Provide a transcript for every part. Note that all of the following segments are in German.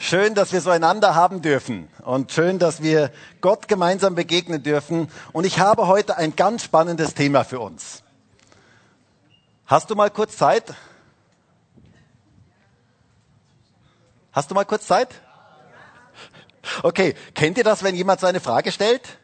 Schön, dass wir so einander haben dürfen und schön, dass wir Gott gemeinsam begegnen dürfen. Und ich habe heute ein ganz spannendes Thema für uns. Hast du mal kurz Zeit? Hast du mal kurz Zeit? Okay, kennt ihr das, wenn jemand so eine Frage stellt?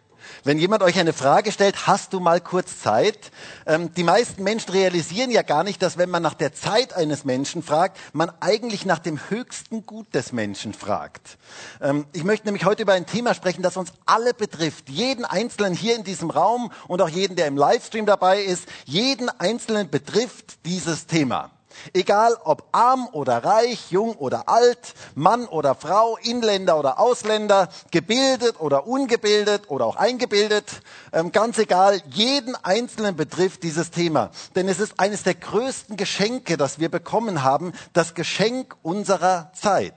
Wenn jemand euch eine Frage stellt, hast du mal kurz Zeit? Ähm, die meisten Menschen realisieren ja gar nicht, dass wenn man nach der Zeit eines Menschen fragt, man eigentlich nach dem höchsten Gut des Menschen fragt. Ähm, ich möchte nämlich heute über ein Thema sprechen, das uns alle betrifft. Jeden Einzelnen hier in diesem Raum und auch jeden, der im Livestream dabei ist. Jeden Einzelnen betrifft dieses Thema. Egal ob arm oder reich, jung oder alt, Mann oder Frau, Inländer oder Ausländer, gebildet oder ungebildet oder auch eingebildet, ähm, ganz egal, jeden Einzelnen betrifft dieses Thema. Denn es ist eines der größten Geschenke, das wir bekommen haben, das Geschenk unserer Zeit.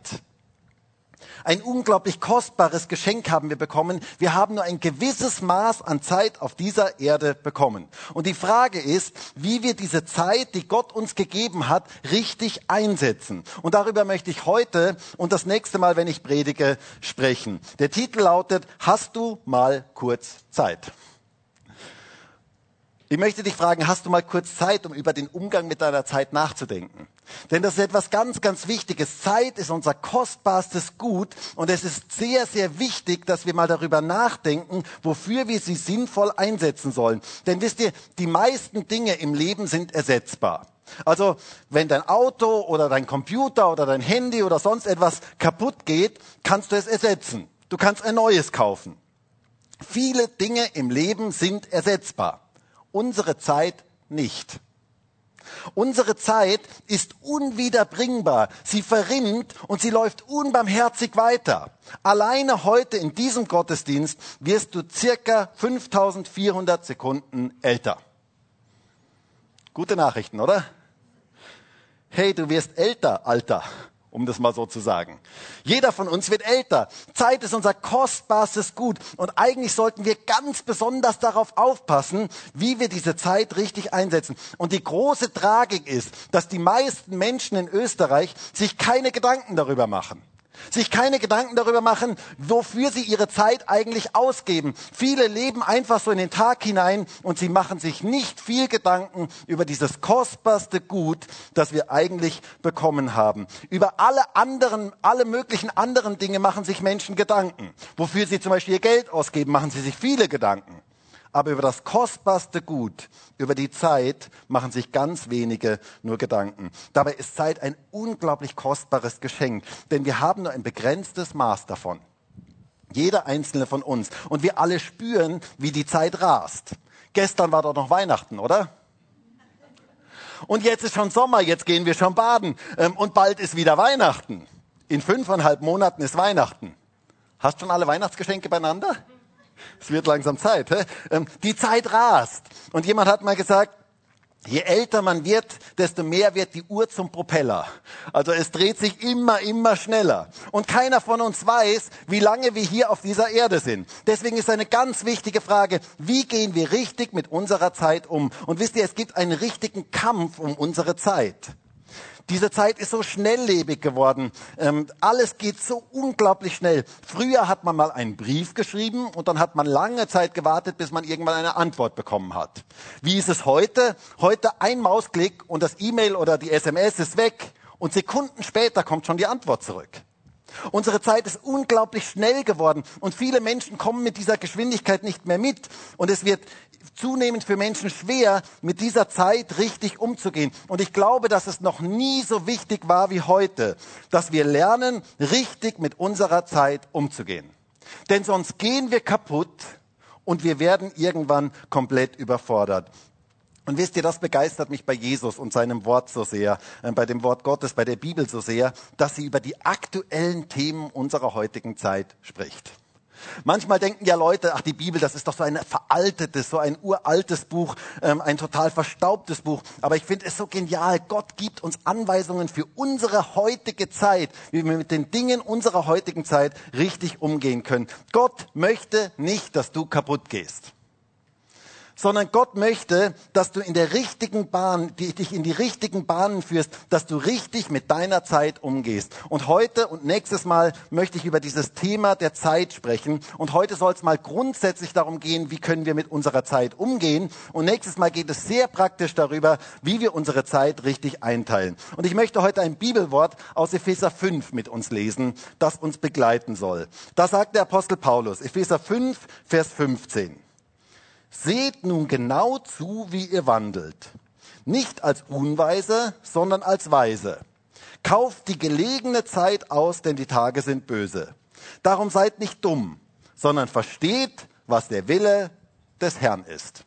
Ein unglaublich kostbares Geschenk haben wir bekommen. Wir haben nur ein gewisses Maß an Zeit auf dieser Erde bekommen. Und die Frage ist, wie wir diese Zeit, die Gott uns gegeben hat, richtig einsetzen. Und darüber möchte ich heute und das nächste Mal, wenn ich predige, sprechen. Der Titel lautet, hast du mal kurz Zeit? Ich möchte dich fragen, hast du mal kurz Zeit, um über den Umgang mit deiner Zeit nachzudenken? Denn das ist etwas ganz, ganz Wichtiges. Zeit ist unser kostbarstes Gut und es ist sehr, sehr wichtig, dass wir mal darüber nachdenken, wofür wir sie sinnvoll einsetzen sollen. Denn wisst ihr, die meisten Dinge im Leben sind ersetzbar. Also, wenn dein Auto oder dein Computer oder dein Handy oder sonst etwas kaputt geht, kannst du es ersetzen. Du kannst ein neues kaufen. Viele Dinge im Leben sind ersetzbar unsere Zeit nicht. Unsere Zeit ist unwiederbringbar. Sie verrinnt und sie läuft unbarmherzig weiter. Alleine heute in diesem Gottesdienst wirst du circa 5400 Sekunden älter. Gute Nachrichten, oder? Hey, du wirst älter, Alter um das mal so zu sagen. Jeder von uns wird älter. Zeit ist unser kostbarstes Gut. Und eigentlich sollten wir ganz besonders darauf aufpassen, wie wir diese Zeit richtig einsetzen. Und die große Tragik ist, dass die meisten Menschen in Österreich sich keine Gedanken darüber machen sich keine Gedanken darüber machen, wofür sie ihre Zeit eigentlich ausgeben. Viele leben einfach so in den Tag hinein und sie machen sich nicht viel Gedanken über dieses kostbarste Gut, das wir eigentlich bekommen haben. Über alle anderen, alle möglichen anderen Dinge machen sich Menschen Gedanken. Wofür sie zum Beispiel ihr Geld ausgeben, machen sie sich viele Gedanken aber über das kostbarste Gut, über die Zeit, machen sich ganz wenige nur Gedanken. Dabei ist Zeit ein unglaublich kostbares Geschenk, denn wir haben nur ein begrenztes Maß davon. Jeder einzelne von uns. Und wir alle spüren, wie die Zeit rast. Gestern war doch noch Weihnachten, oder? Und jetzt ist schon Sommer, jetzt gehen wir schon baden. Ähm, und bald ist wieder Weihnachten. In fünfeinhalb Monaten ist Weihnachten. Hast schon alle Weihnachtsgeschenke beieinander? Es wird langsam Zeit. Hä? Ähm, die Zeit rast. Und jemand hat mal gesagt, Je älter man wird, desto mehr wird die Uhr zum Propeller. Also es dreht sich immer, immer schneller. Und keiner von uns weiß, wie lange wir hier auf dieser Erde sind. Deswegen ist eine ganz wichtige Frage, wie gehen wir richtig mit unserer Zeit um? Und wisst ihr, es gibt einen richtigen Kampf um unsere Zeit. Diese Zeit ist so schnelllebig geworden. Ähm, alles geht so unglaublich schnell. Früher hat man mal einen Brief geschrieben und dann hat man lange Zeit gewartet, bis man irgendwann eine Antwort bekommen hat. Wie ist es heute? Heute ein Mausklick und das E-Mail oder die SMS ist weg und Sekunden später kommt schon die Antwort zurück. Unsere Zeit ist unglaublich schnell geworden und viele Menschen kommen mit dieser Geschwindigkeit nicht mehr mit und es wird zunehmend für Menschen schwer, mit dieser Zeit richtig umzugehen. Und ich glaube, dass es noch nie so wichtig war wie heute, dass wir lernen, richtig mit unserer Zeit umzugehen. Denn sonst gehen wir kaputt und wir werden irgendwann komplett überfordert. Und wisst ihr, das begeistert mich bei Jesus und seinem Wort so sehr, äh, bei dem Wort Gottes, bei der Bibel so sehr, dass sie über die aktuellen Themen unserer heutigen Zeit spricht. Manchmal denken ja Leute, ach die Bibel, das ist doch so ein veraltetes, so ein uraltes Buch, ähm, ein total verstaubtes Buch. Aber ich finde es so genial. Gott gibt uns Anweisungen für unsere heutige Zeit, wie wir mit den Dingen unserer heutigen Zeit richtig umgehen können. Gott möchte nicht, dass du kaputt gehst sondern Gott möchte, dass du in der richtigen Bahn, die dich in die richtigen Bahnen führst, dass du richtig mit deiner Zeit umgehst. Und heute und nächstes Mal möchte ich über dieses Thema der Zeit sprechen. Und heute soll es mal grundsätzlich darum gehen, wie können wir mit unserer Zeit umgehen. Und nächstes Mal geht es sehr praktisch darüber, wie wir unsere Zeit richtig einteilen. Und ich möchte heute ein Bibelwort aus Epheser 5 mit uns lesen, das uns begleiten soll. Da sagt der Apostel Paulus, Epheser 5, Vers 15. Seht nun genau zu, wie ihr wandelt. Nicht als Unweise, sondern als Weise. Kauft die gelegene Zeit aus, denn die Tage sind böse. Darum seid nicht dumm, sondern versteht, was der Wille des Herrn ist.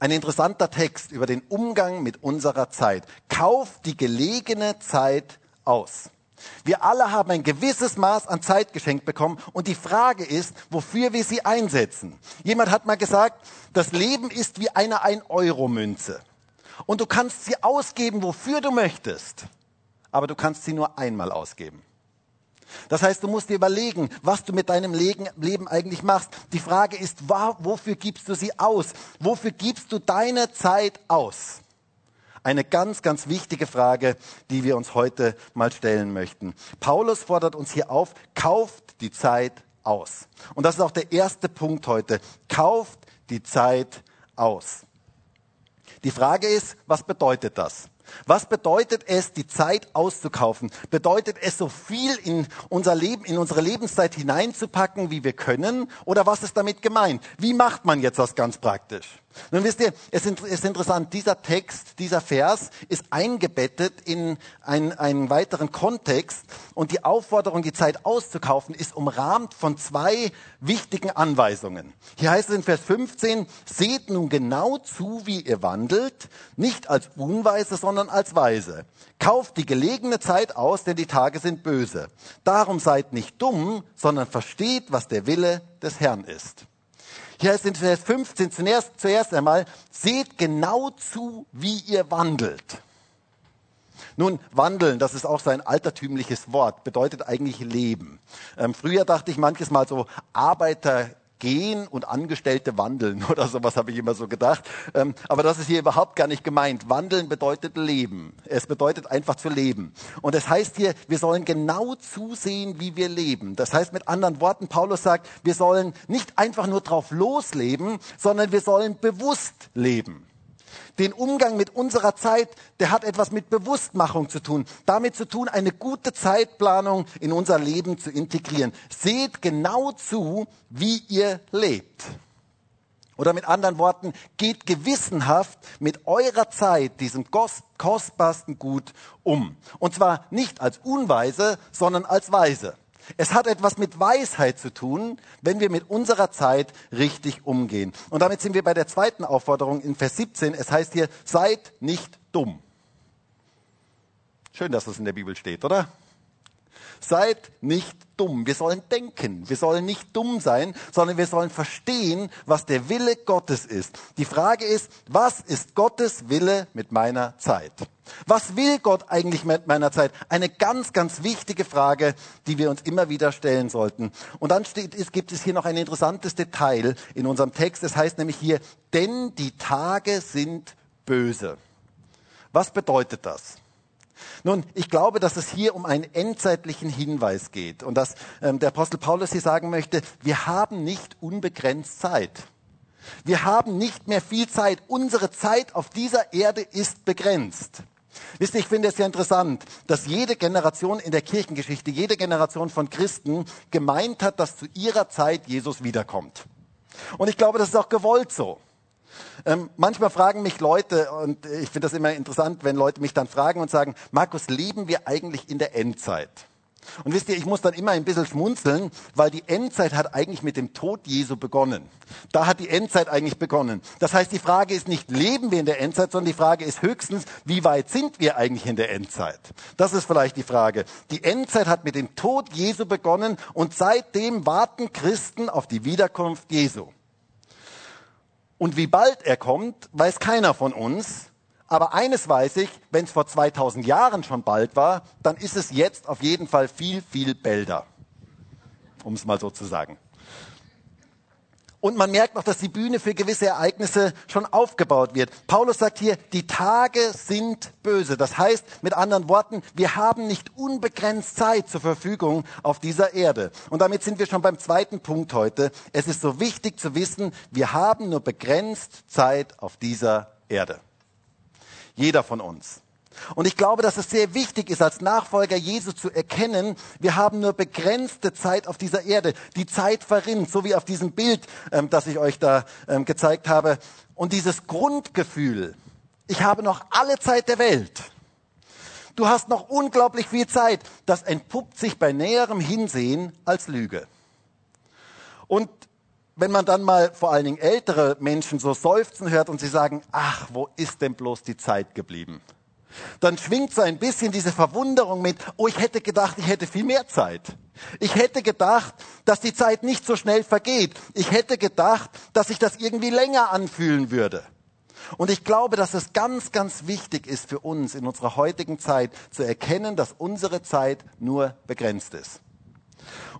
Ein interessanter Text über den Umgang mit unserer Zeit. Kauft die gelegene Zeit aus. Wir alle haben ein gewisses Maß an Zeit geschenkt bekommen und die Frage ist, wofür wir sie einsetzen. Jemand hat mal gesagt, das Leben ist wie eine 1-Euro-Münze und du kannst sie ausgeben, wofür du möchtest, aber du kannst sie nur einmal ausgeben. Das heißt, du musst dir überlegen, was du mit deinem Leben eigentlich machst. Die Frage ist, wofür gibst du sie aus? Wofür gibst du deine Zeit aus? Eine ganz, ganz wichtige Frage, die wir uns heute mal stellen möchten. Paulus fordert uns hier auf, kauft die Zeit aus. Und das ist auch der erste Punkt heute. Kauft die Zeit aus. Die Frage ist, was bedeutet das? Was bedeutet es, die Zeit auszukaufen? Bedeutet es, so viel in unser Leben, in unsere Lebenszeit hineinzupacken, wie wir können? Oder was ist damit gemeint? Wie macht man jetzt das ganz praktisch? Nun wisst ihr, es ist interessant, dieser Text, dieser Vers ist eingebettet in einen, einen weiteren Kontext und die Aufforderung, die Zeit auszukaufen, ist umrahmt von zwei wichtigen Anweisungen. Hier heißt es in Vers 15, seht nun genau zu, wie ihr wandelt, nicht als Unweise, sondern als Weise. Kauft die gelegene Zeit aus, denn die Tage sind böse. Darum seid nicht dumm, sondern versteht, was der Wille des Herrn ist. Hier heißt in Vers 15 zuerst, zuerst einmal, seht genau zu, wie ihr wandelt. Nun, wandeln, das ist auch so ein altertümliches Wort, bedeutet eigentlich leben. Ähm, früher dachte ich manches Mal so, Arbeiter gehen und Angestellte wandeln oder sowas habe ich immer so gedacht. Ähm, aber das ist hier überhaupt gar nicht gemeint. Wandeln bedeutet leben. Es bedeutet einfach zu leben. Und es heißt hier, wir sollen genau zusehen, wie wir leben. Das heißt mit anderen Worten, Paulus sagt, wir sollen nicht einfach nur drauf losleben, sondern wir sollen bewusst leben. Den Umgang mit unserer Zeit, der hat etwas mit Bewusstmachung zu tun. Damit zu tun, eine gute Zeitplanung in unser Leben zu integrieren. Seht genau zu, wie ihr lebt. Oder mit anderen Worten, geht gewissenhaft mit eurer Zeit, diesem kostbarsten Gut, um. Und zwar nicht als Unweise, sondern als Weise. Es hat etwas mit Weisheit zu tun, wenn wir mit unserer Zeit richtig umgehen. Und damit sind wir bei der zweiten Aufforderung in Vers 17. Es heißt hier, seid nicht dumm. Schön, dass das in der Bibel steht, oder? Seid nicht dumm. Wir sollen denken. Wir sollen nicht dumm sein, sondern wir sollen verstehen, was der Wille Gottes ist. Die Frage ist, was ist Gottes Wille mit meiner Zeit? Was will Gott eigentlich mit meiner Zeit? Eine ganz, ganz wichtige Frage, die wir uns immer wieder stellen sollten. Und dann steht, es, gibt es hier noch ein interessantes Detail in unserem Text. Es heißt nämlich hier, denn die Tage sind böse. Was bedeutet das? Nun, ich glaube, dass es hier um einen endzeitlichen Hinweis geht und dass ähm, der Apostel Paulus hier sagen möchte, wir haben nicht unbegrenzt Zeit. Wir haben nicht mehr viel Zeit. Unsere Zeit auf dieser Erde ist begrenzt. Wisst ihr, ich finde es ja interessant, dass jede Generation in der Kirchengeschichte, jede Generation von Christen gemeint hat, dass zu ihrer Zeit Jesus wiederkommt. Und ich glaube, das ist auch gewollt so. Ähm, manchmal fragen mich Leute, und ich finde das immer interessant, wenn Leute mich dann fragen und sagen, Markus, leben wir eigentlich in der Endzeit? Und wisst ihr, ich muss dann immer ein bisschen schmunzeln, weil die Endzeit hat eigentlich mit dem Tod Jesu begonnen. Da hat die Endzeit eigentlich begonnen. Das heißt, die Frage ist nicht, leben wir in der Endzeit, sondern die Frage ist höchstens, wie weit sind wir eigentlich in der Endzeit? Das ist vielleicht die Frage. Die Endzeit hat mit dem Tod Jesu begonnen und seitdem warten Christen auf die Wiederkunft Jesu. Und wie bald er kommt, weiß keiner von uns. Aber eines weiß ich, wenn es vor 2000 Jahren schon bald war, dann ist es jetzt auf jeden Fall viel, viel bälder. Um es mal so zu sagen. Und man merkt noch, dass die Bühne für gewisse Ereignisse schon aufgebaut wird. Paulus sagt hier, die Tage sind böse. Das heißt, mit anderen Worten, wir haben nicht unbegrenzt Zeit zur Verfügung auf dieser Erde. Und damit sind wir schon beim zweiten Punkt heute. Es ist so wichtig zu wissen, wir haben nur begrenzt Zeit auf dieser Erde. Jeder von uns. Und ich glaube, dass es sehr wichtig ist, als Nachfolger Jesu zu erkennen, wir haben nur begrenzte Zeit auf dieser Erde. Die Zeit verrinnt, so wie auf diesem Bild, ähm, das ich euch da ähm, gezeigt habe. Und dieses Grundgefühl, ich habe noch alle Zeit der Welt. Du hast noch unglaublich viel Zeit. Das entpuppt sich bei näherem Hinsehen als Lüge. Und wenn man dann mal vor allen Dingen ältere Menschen so seufzen hört und sie sagen, ach, wo ist denn bloß die Zeit geblieben? Dann schwingt so ein bisschen diese Verwunderung mit, oh, ich hätte gedacht, ich hätte viel mehr Zeit. Ich hätte gedacht, dass die Zeit nicht so schnell vergeht. Ich hätte gedacht, dass sich das irgendwie länger anfühlen würde. Und ich glaube, dass es ganz, ganz wichtig ist für uns in unserer heutigen Zeit zu erkennen, dass unsere Zeit nur begrenzt ist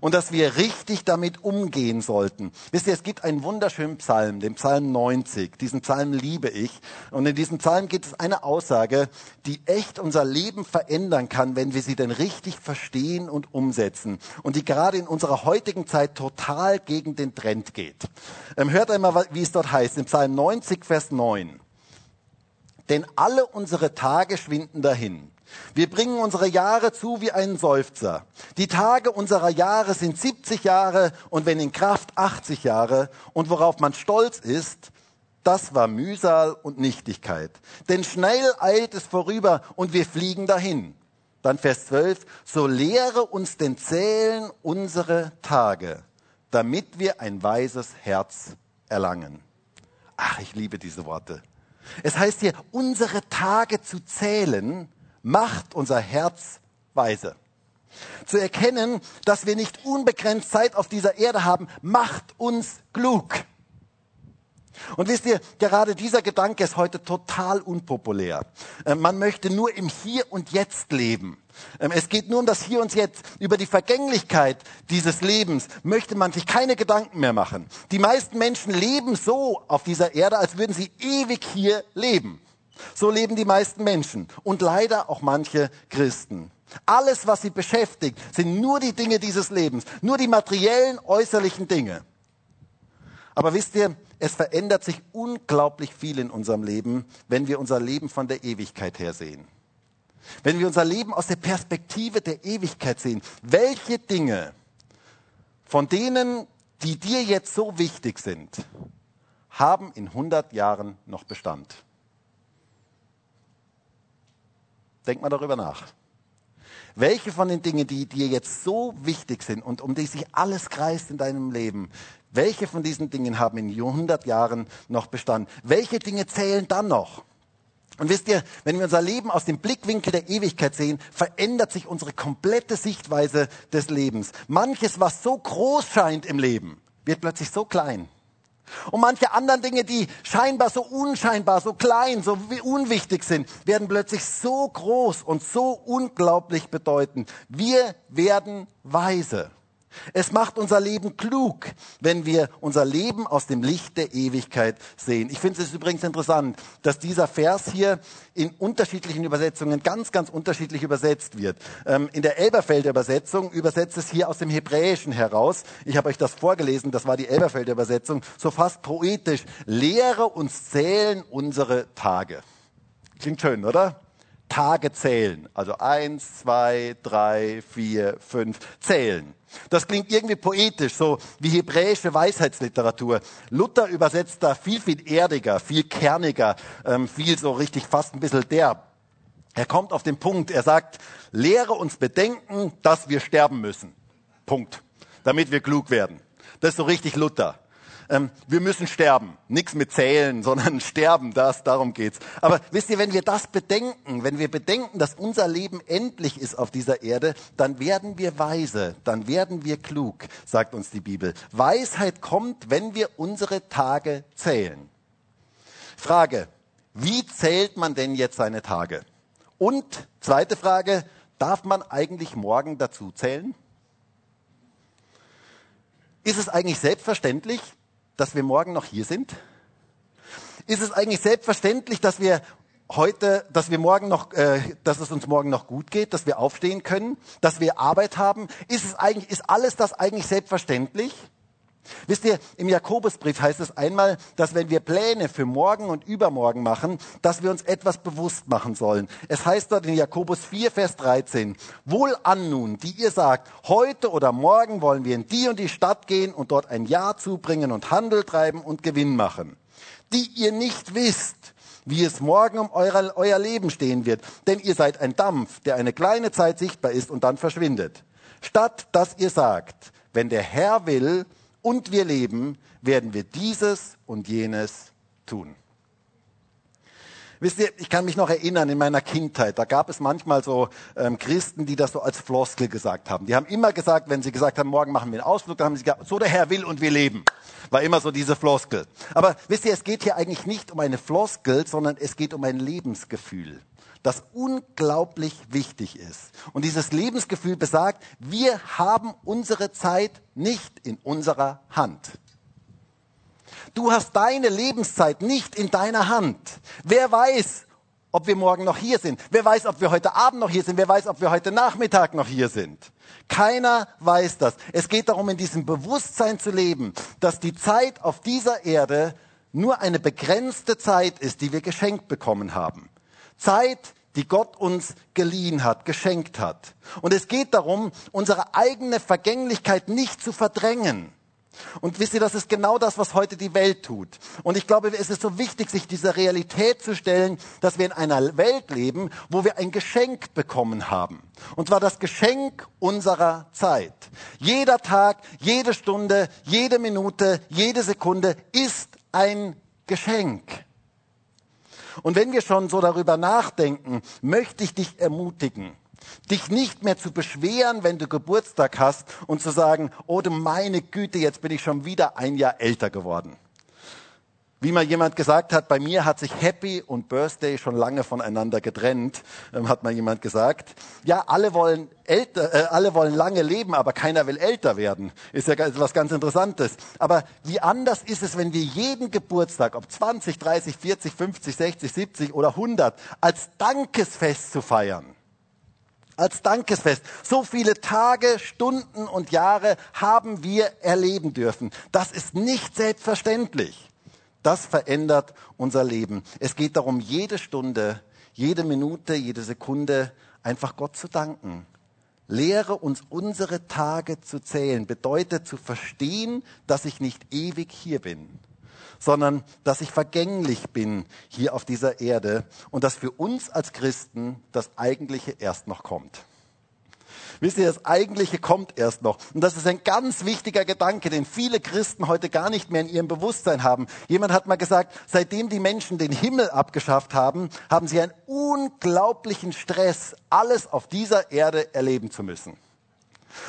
und dass wir richtig damit umgehen sollten. Wisst ihr, es gibt einen wunderschönen Psalm, den Psalm 90. Diesen Psalm liebe ich. Und in diesem Psalm gibt es eine Aussage, die echt unser Leben verändern kann, wenn wir sie denn richtig verstehen und umsetzen. Und die gerade in unserer heutigen Zeit total gegen den Trend geht. Ähm, hört einmal, wie es dort heißt, im Psalm 90, Vers 9. Denn alle unsere Tage schwinden dahin. Wir bringen unsere Jahre zu wie einen Seufzer. Die Tage unserer Jahre sind 70 Jahre und wenn in Kraft 80 Jahre. Und worauf man stolz ist, das war Mühsal und Nichtigkeit. Denn schnell eilt es vorüber und wir fliegen dahin. Dann Vers 12, so lehre uns den Zählen unsere Tage, damit wir ein weises Herz erlangen. Ach, ich liebe diese Worte. Es heißt hier, unsere Tage zu zählen, macht unser Herz weise. Zu erkennen, dass wir nicht unbegrenzt Zeit auf dieser Erde haben, macht uns klug. Und wisst ihr, gerade dieser Gedanke ist heute total unpopulär. Äh, man möchte nur im Hier und Jetzt leben. Ähm, es geht nur um das Hier und Jetzt. Über die Vergänglichkeit dieses Lebens möchte man sich keine Gedanken mehr machen. Die meisten Menschen leben so auf dieser Erde, als würden sie ewig hier leben. So leben die meisten Menschen und leider auch manche Christen. Alles, was sie beschäftigt, sind nur die Dinge dieses Lebens, nur die materiellen, äußerlichen Dinge. Aber wisst ihr, es verändert sich unglaublich viel in unserem Leben, wenn wir unser Leben von der Ewigkeit her sehen. Wenn wir unser Leben aus der Perspektive der Ewigkeit sehen, welche Dinge von denen, die dir jetzt so wichtig sind, haben in 100 Jahren noch Bestand? Denk mal darüber nach. Welche von den Dingen, die dir jetzt so wichtig sind und um die sich alles kreist in deinem Leben, welche von diesen Dingen haben in 100 Jahren noch Bestand? Welche Dinge zählen dann noch? Und wisst ihr, wenn wir unser Leben aus dem Blickwinkel der Ewigkeit sehen, verändert sich unsere komplette Sichtweise des Lebens. Manches, was so groß scheint im Leben, wird plötzlich so klein. Und manche anderen Dinge, die scheinbar so unscheinbar, so klein, so unwichtig sind, werden plötzlich so groß und so unglaublich bedeutend. Wir werden weise. Es macht unser Leben klug, wenn wir unser Leben aus dem Licht der Ewigkeit sehen. Ich finde es übrigens interessant, dass dieser Vers hier in unterschiedlichen Übersetzungen ganz, ganz unterschiedlich übersetzt wird. Ähm, in der Elberfelder Übersetzung übersetzt es hier aus dem Hebräischen heraus. Ich habe euch das vorgelesen, das war die Elberfelder Übersetzung, so fast poetisch. Lehre uns zählen unsere Tage. Klingt schön, oder? Tage zählen. Also eins, zwei, drei, vier, fünf, zählen. Das klingt irgendwie poetisch, so wie hebräische Weisheitsliteratur. Luther übersetzt da viel, viel erdiger, viel kerniger, ähm, viel so richtig fast ein bisschen derb. Er kommt auf den Punkt, er sagt, lehre uns bedenken, dass wir sterben müssen. Punkt. Damit wir klug werden. Das ist so richtig Luther ähm, wir müssen sterben. Nichts mit zählen, sondern sterben, das, darum geht's. Aber wisst ihr, wenn wir das bedenken, wenn wir bedenken, dass unser Leben endlich ist auf dieser Erde, dann werden wir weise, dann werden wir klug, sagt uns die Bibel. Weisheit kommt, wenn wir unsere Tage zählen. Frage, wie zählt man denn jetzt seine Tage? Und zweite Frage, darf man eigentlich morgen dazu zählen? Ist es eigentlich selbstverständlich, dass wir morgen noch hier sind? Ist es eigentlich selbstverständlich, dass wir heute, dass wir morgen noch, äh, dass es uns morgen noch gut geht, dass wir aufstehen können, dass wir Arbeit haben? Ist es eigentlich, ist alles das eigentlich selbstverständlich? Wisst ihr, im Jakobusbrief heißt es einmal, dass wenn wir Pläne für morgen und übermorgen machen, dass wir uns etwas bewusst machen sollen. Es heißt dort in Jakobus 4, Vers 13, Wohl an nun, die ihr sagt, heute oder morgen wollen wir in die und die Stadt gehen und dort ein Jahr zubringen und Handel treiben und Gewinn machen. Die ihr nicht wisst, wie es morgen um euer, euer Leben stehen wird. Denn ihr seid ein Dampf, der eine kleine Zeit sichtbar ist und dann verschwindet. Statt dass ihr sagt, wenn der Herr will und wir leben, werden wir dieses und jenes tun. Wisst ihr, ich kann mich noch erinnern in meiner Kindheit, da gab es manchmal so ähm, Christen, die das so als Floskel gesagt haben. Die haben immer gesagt, wenn sie gesagt haben, morgen machen wir einen Ausflug, dann haben sie gesagt, so der Herr will und wir leben. War immer so diese Floskel. Aber wisst ihr, es geht hier eigentlich nicht um eine Floskel, sondern es geht um ein Lebensgefühl, das unglaublich wichtig ist. Und dieses Lebensgefühl besagt, wir haben unsere Zeit nicht in unserer Hand. Du hast deine Lebenszeit nicht in deiner Hand. Wer weiß, ob wir morgen noch hier sind? Wer weiß, ob wir heute Abend noch hier sind? Wer weiß, ob wir heute Nachmittag noch hier sind? Keiner weiß das. Es geht darum, in diesem Bewusstsein zu leben, dass die Zeit auf dieser Erde nur eine begrenzte Zeit ist, die wir geschenkt bekommen haben. Zeit, die Gott uns geliehen hat, geschenkt hat. Und es geht darum, unsere eigene Vergänglichkeit nicht zu verdrängen. Und wisst ihr, das ist genau das, was heute die Welt tut. Und ich glaube, es ist so wichtig, sich dieser Realität zu stellen, dass wir in einer Welt leben, wo wir ein Geschenk bekommen haben. Und zwar das Geschenk unserer Zeit. Jeder Tag, jede Stunde, jede Minute, jede Sekunde ist ein Geschenk. Und wenn wir schon so darüber nachdenken, möchte ich dich ermutigen, Dich nicht mehr zu beschweren, wenn du Geburtstag hast und zu sagen, oh du meine Güte, jetzt bin ich schon wieder ein Jahr älter geworden. Wie mal jemand gesagt hat, bei mir hat sich Happy und Birthday schon lange voneinander getrennt, ähm, hat mal jemand gesagt. Ja, alle wollen älter, äh, alle wollen lange leben, aber keiner will älter werden. Ist ja etwas ganz Interessantes. Aber wie anders ist es, wenn wir jeden Geburtstag, ob 20, 30, 40, 50, 60, 70 oder 100, als Dankesfest zu feiern? als Dankesfest. So viele Tage, Stunden und Jahre haben wir erleben dürfen. Das ist nicht selbstverständlich. Das verändert unser Leben. Es geht darum, jede Stunde, jede Minute, jede Sekunde einfach Gott zu danken. Lehre uns unsere Tage zu zählen, bedeutet zu verstehen, dass ich nicht ewig hier bin sondern dass ich vergänglich bin hier auf dieser Erde und dass für uns als Christen das Eigentliche erst noch kommt. Wisst ihr, das Eigentliche kommt erst noch. Und das ist ein ganz wichtiger Gedanke, den viele Christen heute gar nicht mehr in ihrem Bewusstsein haben. Jemand hat mal gesagt, seitdem die Menschen den Himmel abgeschafft haben, haben sie einen unglaublichen Stress, alles auf dieser Erde erleben zu müssen.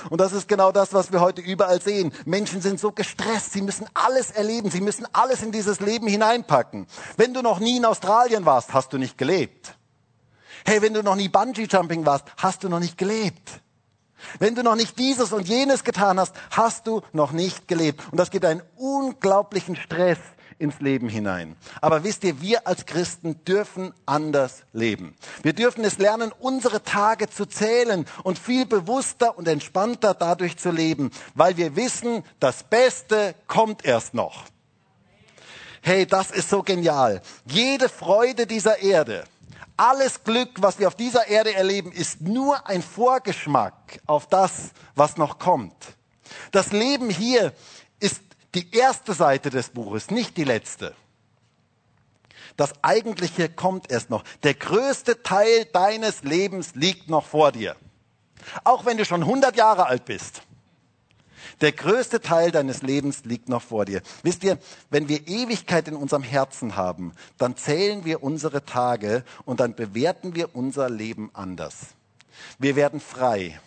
Und das ist genau das, was wir heute überall sehen. Menschen sind so gestresst, sie müssen alles erleben, sie müssen alles in dieses Leben hineinpacken. Wenn du noch nie in Australien warst, hast du nicht gelebt. Hey, wenn du noch nie Bungee Jumping warst, hast du noch nicht gelebt. Wenn du noch nicht dieses und jenes getan hast, hast du noch nicht gelebt. Und das gibt einen unglaublichen Stress ins Leben hinein. Aber wisst ihr, wir als Christen dürfen anders leben. Wir dürfen es lernen, unsere Tage zu zählen und viel bewusster und entspannter dadurch zu leben, weil wir wissen, das Beste kommt erst noch. Hey, das ist so genial. Jede Freude dieser Erde, alles Glück, was wir auf dieser Erde erleben, ist nur ein Vorgeschmack auf das, was noch kommt. Das Leben hier ist die erste Seite des Buches, nicht die letzte. Das Eigentliche kommt erst noch. Der größte Teil deines Lebens liegt noch vor dir. Auch wenn du schon 100 Jahre alt bist. Der größte Teil deines Lebens liegt noch vor dir. Wisst ihr, wenn wir Ewigkeit in unserem Herzen haben, dann zählen wir unsere Tage und dann bewerten wir unser Leben anders. Wir werden frei.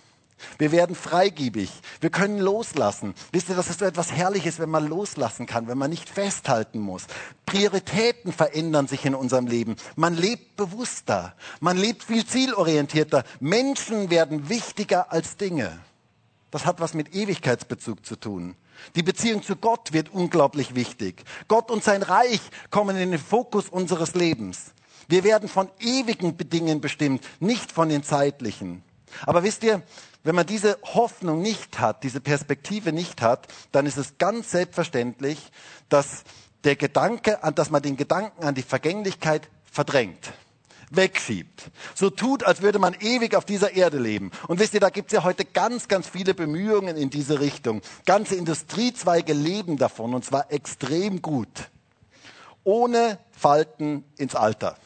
Wir werden freigebig. Wir können loslassen. Wisst ihr, das ist so etwas Herrliches, wenn man loslassen kann, wenn man nicht festhalten muss. Prioritäten verändern sich in unserem Leben. Man lebt bewusster. Man lebt viel zielorientierter. Menschen werden wichtiger als Dinge. Das hat was mit Ewigkeitsbezug zu tun. Die Beziehung zu Gott wird unglaublich wichtig. Gott und sein Reich kommen in den Fokus unseres Lebens. Wir werden von ewigen Bedingungen bestimmt, nicht von den zeitlichen. Aber wisst ihr, wenn man diese Hoffnung nicht hat, diese Perspektive nicht hat, dann ist es ganz selbstverständlich, dass der Gedanke, dass man den Gedanken an die Vergänglichkeit verdrängt wegschiebt. So tut, als würde man ewig auf dieser Erde leben. Und wisst ihr, da gibt es ja heute ganz, ganz viele Bemühungen in diese Richtung. Ganze Industriezweige leben davon und zwar extrem gut. Ohne Falten ins Alter.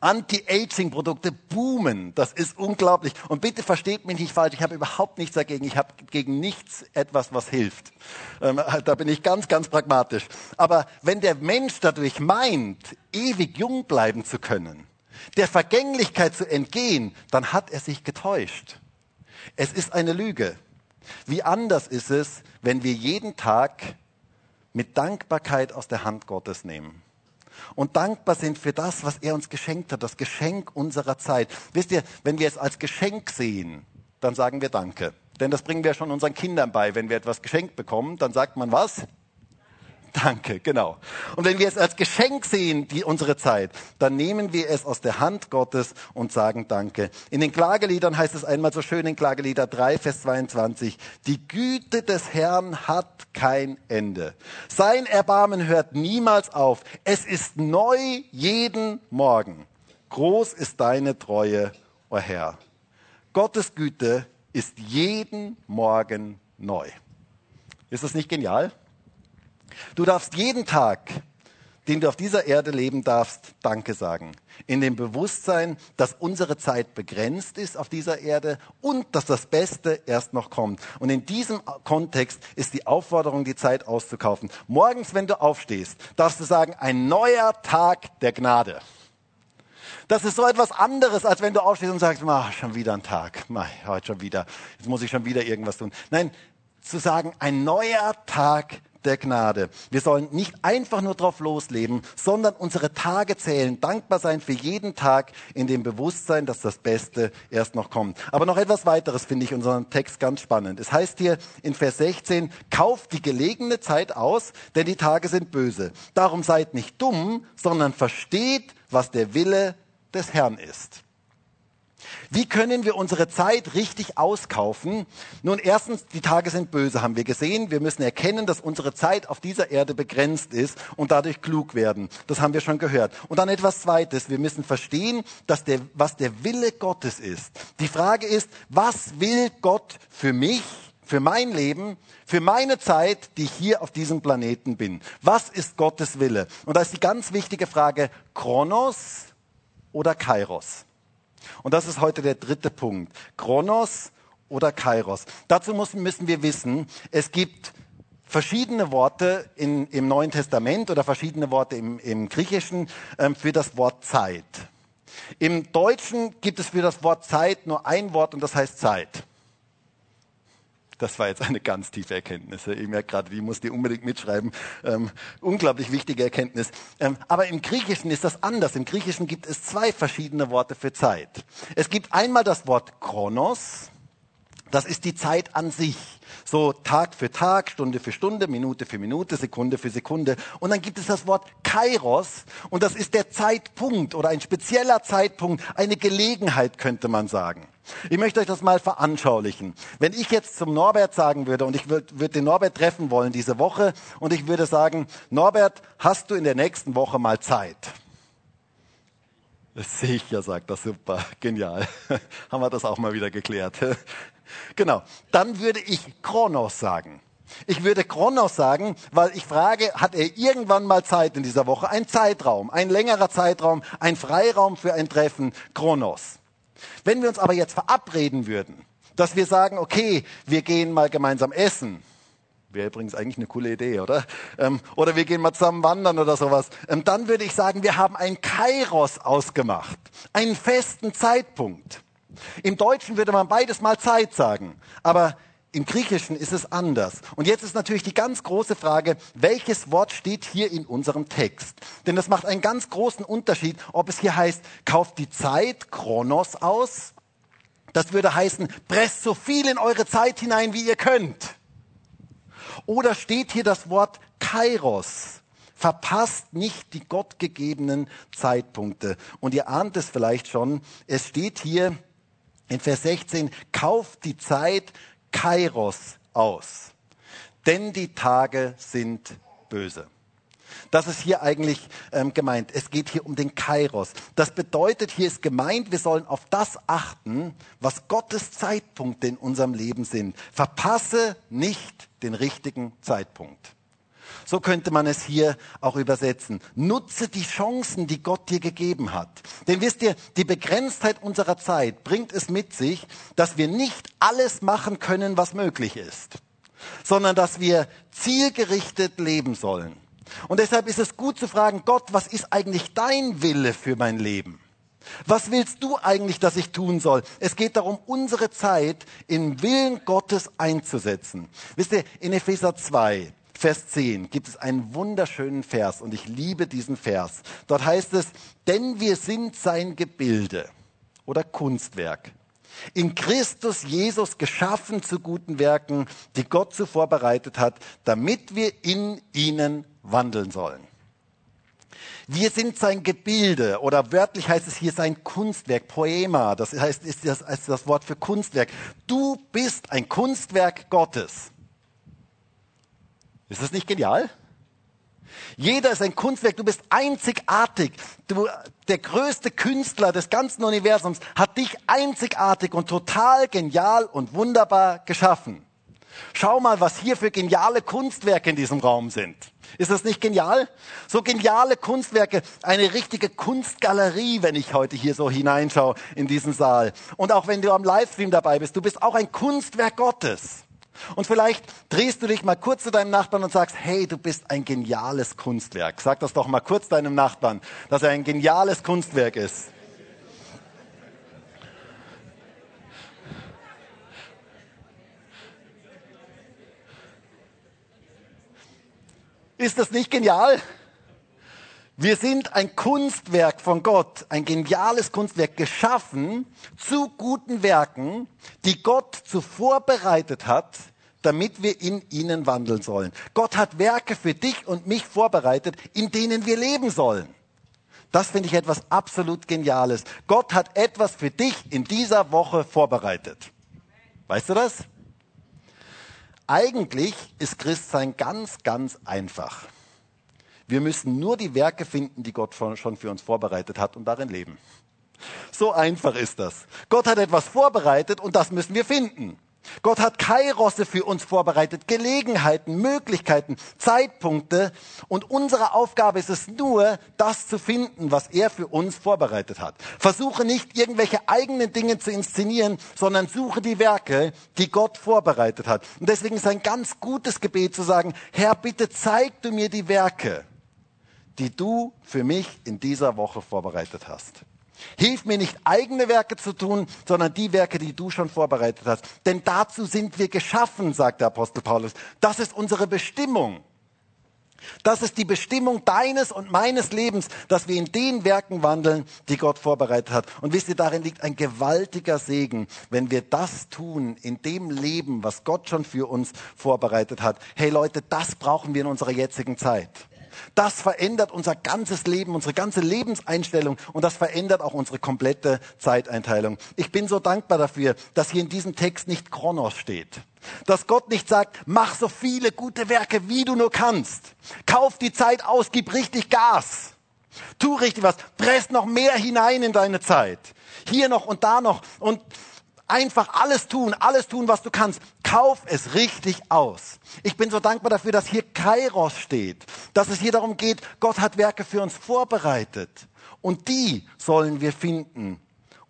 Anti-Aging-Produkte boomen. Das ist unglaublich. Und bitte versteht mich nicht falsch, ich habe überhaupt nichts dagegen. Ich habe gegen nichts etwas, was hilft. Ähm, da bin ich ganz, ganz pragmatisch. Aber wenn der Mensch dadurch meint, ewig jung bleiben zu können, der Vergänglichkeit zu entgehen, dann hat er sich getäuscht. Es ist eine Lüge. Wie anders ist es, wenn wir jeden Tag mit Dankbarkeit aus der Hand Gottes nehmen? Und dankbar sind für das, was er uns geschenkt hat, das Geschenk unserer Zeit. Wisst ihr, wenn wir es als Geschenk sehen, dann sagen wir Danke. Denn das bringen wir schon unseren Kindern bei. Wenn wir etwas geschenkt bekommen, dann sagt man was? Danke, genau. Und wenn wir es als Geschenk sehen, die unsere Zeit, dann nehmen wir es aus der Hand Gottes und sagen Danke. In den Klageliedern heißt es einmal so schön in Klagelieder 3, Vers 22, die Güte des Herrn hat kein Ende. Sein Erbarmen hört niemals auf. Es ist neu jeden Morgen. Groß ist deine Treue, o oh Herr. Gottes Güte ist jeden Morgen neu. Ist das nicht genial? Du darfst jeden Tag, den du auf dieser Erde leben darfst, Danke sagen. In dem Bewusstsein, dass unsere Zeit begrenzt ist auf dieser Erde und dass das Beste erst noch kommt. Und in diesem Kontext ist die Aufforderung, die Zeit auszukaufen. Morgens, wenn du aufstehst, darfst du sagen, ein neuer Tag der Gnade. Das ist so etwas anderes, als wenn du aufstehst und sagst, ah, schon wieder ein Tag, heute schon wieder, jetzt muss ich schon wieder irgendwas tun. Nein, zu sagen, ein neuer Tag der Gnade. Wir sollen nicht einfach nur drauf losleben, sondern unsere Tage zählen, dankbar sein für jeden Tag in dem Bewusstsein, dass das Beste erst noch kommt. Aber noch etwas weiteres finde ich unseren Text ganz spannend. Es heißt hier in Vers 16, kauft die gelegene Zeit aus, denn die Tage sind böse. Darum seid nicht dumm, sondern versteht, was der Wille des Herrn ist. Wie können wir unsere Zeit richtig auskaufen? Nun, erstens, die Tage sind böse, haben wir gesehen. Wir müssen erkennen, dass unsere Zeit auf dieser Erde begrenzt ist und dadurch klug werden. Das haben wir schon gehört. Und dann etwas Zweites. Wir müssen verstehen, dass der, was der Wille Gottes ist. Die Frage ist, was will Gott für mich? für mein Leben, für meine Zeit, die ich hier auf diesem Planeten bin. Was ist Gottes Wille? Und da ist die ganz wichtige Frage, Kronos oder Kairos? Und das ist heute der dritte Punkt. Kronos oder Kairos. Dazu müssen, müssen wir wissen, es gibt verschiedene Worte in, im Neuen Testament oder verschiedene Worte im, im Griechischen ähm, für das Wort Zeit. Im Deutschen gibt es für das Wort Zeit nur ein Wort und das heißt Zeit. Das war jetzt eine ganz tiefe Erkenntnis. Ich merke gerade, die musst ihr unbedingt mitschreiben. Ähm, unglaublich wichtige Erkenntnis. Ähm, aber im Griechischen ist das anders. Im Griechischen gibt es zwei verschiedene Worte für Zeit. Es gibt einmal das Wort Chronos. Das ist die Zeit an sich. So Tag für Tag, Stunde für Stunde, Minute für Minute, Sekunde für Sekunde. Und dann gibt es das Wort Kairos. Und das ist der Zeitpunkt oder ein spezieller Zeitpunkt, eine Gelegenheit könnte man sagen. Ich möchte euch das mal veranschaulichen. Wenn ich jetzt zum Norbert sagen würde, und ich würde würd den Norbert treffen wollen diese Woche, und ich würde sagen, Norbert, hast du in der nächsten Woche mal Zeit? Sicher, sagt er, super, genial. Haben wir das auch mal wieder geklärt. Genau, dann würde ich Kronos sagen. Ich würde Kronos sagen, weil ich frage, hat er irgendwann mal Zeit in dieser Woche? Ein Zeitraum, ein längerer Zeitraum, ein Freiraum für ein Treffen, Kronos. Wenn wir uns aber jetzt verabreden würden, dass wir sagen, okay, wir gehen mal gemeinsam essen, wäre übrigens eigentlich eine coole Idee, oder? Ähm, oder wir gehen mal zusammen wandern oder sowas, ähm, dann würde ich sagen, wir haben ein Kairos ausgemacht, einen festen Zeitpunkt. Im Deutschen würde man beides mal Zeit sagen, aber im Griechischen ist es anders. Und jetzt ist natürlich die ganz große Frage, welches Wort steht hier in unserem Text? Denn das macht einen ganz großen Unterschied, ob es hier heißt, kauft die Zeit Chronos aus Das würde heißen, presst so viel in eure Zeit hinein, wie ihr könnt. Oder steht hier das Wort Kairos? Verpasst nicht die gottgegebenen Zeitpunkte. Und ihr ahnt es vielleicht schon, es steht hier in Vers 16, kauft die Zeit Kairos aus, denn die Tage sind böse. Das ist hier eigentlich ähm, gemeint. Es geht hier um den Kairos. Das bedeutet, hier ist gemeint, wir sollen auf das achten, was Gottes Zeitpunkte in unserem Leben sind. Verpasse nicht den richtigen Zeitpunkt. So könnte man es hier auch übersetzen. Nutze die Chancen, die Gott dir gegeben hat. Denn wisst ihr, die Begrenztheit unserer Zeit bringt es mit sich, dass wir nicht alles machen können, was möglich ist, sondern dass wir zielgerichtet leben sollen. Und deshalb ist es gut zu fragen, Gott, was ist eigentlich dein Wille für mein Leben? Was willst du eigentlich, dass ich tun soll? Es geht darum, unsere Zeit im Willen Gottes einzusetzen. Wisst ihr, in Epheser 2, Vers 10 gibt es einen wunderschönen Vers und ich liebe diesen Vers. Dort heißt es, denn wir sind sein Gebilde oder Kunstwerk. In Christus Jesus geschaffen zu guten Werken, die Gott zuvor bereitet hat, damit wir in ihnen wandeln sollen. Wir sind sein Gebilde oder wörtlich heißt es hier sein Kunstwerk, Poema, das heißt, ist das, ist das Wort für Kunstwerk. Du bist ein Kunstwerk Gottes. Ist das nicht genial? Jeder ist ein Kunstwerk, du bist einzigartig. Du, der größte Künstler des ganzen Universums hat dich einzigartig und total genial und wunderbar geschaffen. Schau mal, was hier für geniale Kunstwerke in diesem Raum sind. Ist das nicht genial? So geniale Kunstwerke, eine richtige Kunstgalerie, wenn ich heute hier so hineinschaue in diesen Saal. Und auch wenn du am Livestream dabei bist, du bist auch ein Kunstwerk Gottes. Und vielleicht drehst du dich mal kurz zu deinem Nachbarn und sagst, hey, du bist ein geniales Kunstwerk. Sag das doch mal kurz deinem Nachbarn, dass er ein geniales Kunstwerk ist. Ist das nicht genial? Wir sind ein Kunstwerk von Gott, ein geniales Kunstwerk, geschaffen zu guten Werken, die Gott zuvor bereitet hat, damit wir in ihnen wandeln sollen. Gott hat Werke für dich und mich vorbereitet, in denen wir leben sollen. Das finde ich etwas absolut Geniales. Gott hat etwas für dich in dieser Woche vorbereitet. Weißt du das? Eigentlich ist Christsein ganz, ganz einfach. Wir müssen nur die Werke finden, die Gott schon für uns vorbereitet hat und darin leben. So einfach ist das. Gott hat etwas vorbereitet und das müssen wir finden. Gott hat Kairosse für uns vorbereitet, Gelegenheiten, Möglichkeiten, Zeitpunkte. Und unsere Aufgabe ist es nur, das zu finden, was er für uns vorbereitet hat. Versuche nicht irgendwelche eigenen Dinge zu inszenieren, sondern suche die Werke, die Gott vorbereitet hat. Und deswegen ist ein ganz gutes Gebet zu sagen, Herr, bitte zeig du mir die Werke, die du für mich in dieser Woche vorbereitet hast. Hilf mir nicht eigene Werke zu tun, sondern die Werke, die du schon vorbereitet hast. Denn dazu sind wir geschaffen, sagt der Apostel Paulus. Das ist unsere Bestimmung. Das ist die Bestimmung deines und meines Lebens, dass wir in den Werken wandeln, die Gott vorbereitet hat. Und wisst ihr, darin liegt ein gewaltiger Segen, wenn wir das tun, in dem Leben, was Gott schon für uns vorbereitet hat. Hey Leute, das brauchen wir in unserer jetzigen Zeit. Das verändert unser ganzes Leben, unsere ganze Lebenseinstellung und das verändert auch unsere komplette Zeiteinteilung. Ich bin so dankbar dafür, dass hier in diesem Text nicht Kronos steht. Dass Gott nicht sagt, mach so viele gute Werke, wie du nur kannst. Kauf die Zeit aus, gib richtig Gas. Tu richtig was, press noch mehr hinein in deine Zeit. Hier noch und da noch. Und Einfach alles tun, alles tun, was du kannst. Kauf es richtig aus. Ich bin so dankbar dafür, dass hier Kairos steht, dass es hier darum geht, Gott hat Werke für uns vorbereitet und die sollen wir finden.